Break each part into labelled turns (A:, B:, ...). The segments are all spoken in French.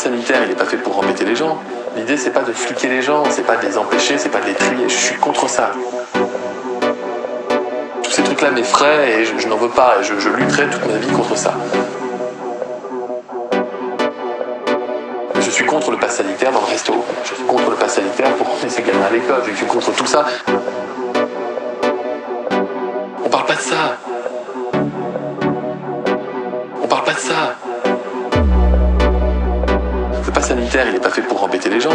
A: sanitaire, il n'est pas fait pour embêter les gens. L'idée, c'est pas de fliquer les gens, c'est pas de les empêcher, c'est pas de les trier. Je suis contre ça. Tous ces trucs-là m'effraient et je, n'en veux pas. Et je, je lutterai toute ma vie contre ça. Je suis contre le pass sanitaire dans le resto. Je suis contre le pass sanitaire pour emmener ses gamins à l'école. Je suis contre tout ça. On parle pas de ça. On parle pas de ça. Il n'est pas fait pour embêter les gens.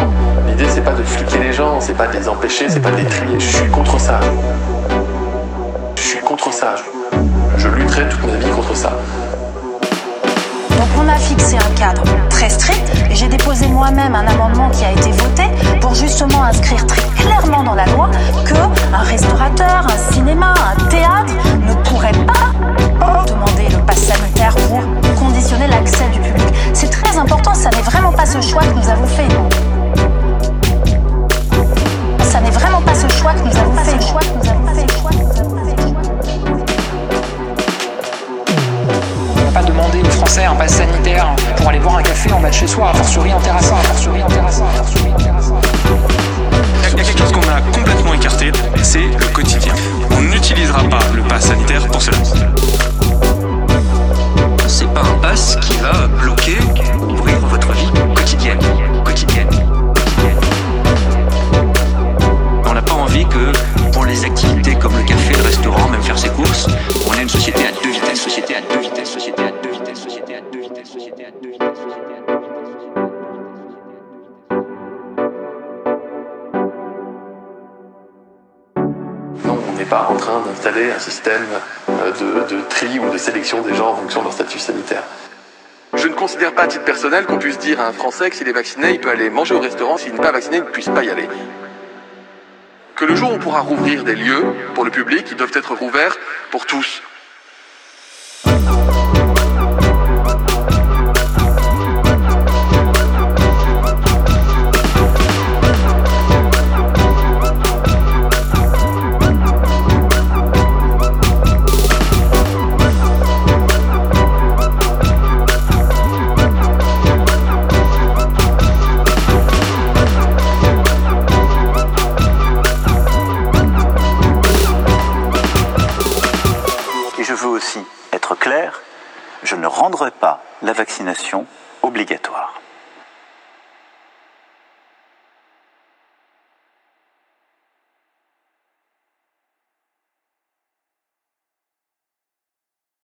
A: L'idée, c'est pas de fliquer les gens, c'est pas de les empêcher, c'est pas de les trier. Je suis contre ça. Je suis contre ça. Je lutterai toute ma vie contre ça.
B: Donc on a fixé un cadre très strict et j'ai déposé moi-même un amendement qui a été voté pour justement inscrire très clairement dans la loi que un restaurateur, un cinéma, un théâtre ne pourrait pas
C: Français un pass sanitaire pour aller boire un café en bas de chez soi, a fortiori en terrassant, a fortiori en a fortiori en terrassant.
D: Il y a quelque chose qu'on a complètement écarté, c'est le quotidien. On n'utilisera pas le pass sanitaire pour cela.
E: C'est pas un pass qui va
A: n'est pas en train d'installer un système euh, de, de tri ou de sélection des gens en fonction de leur statut sanitaire. Je ne considère pas à titre personnel qu'on puisse dire à un Français que s'il est vacciné, il peut aller manger au restaurant, s'il n'est pas vacciné, il ne puisse pas y aller. Que le jour où on pourra rouvrir des lieux pour le public, ils doivent être rouverts pour tous.
F: Aussi être clair, je ne rendrai pas la vaccination obligatoire.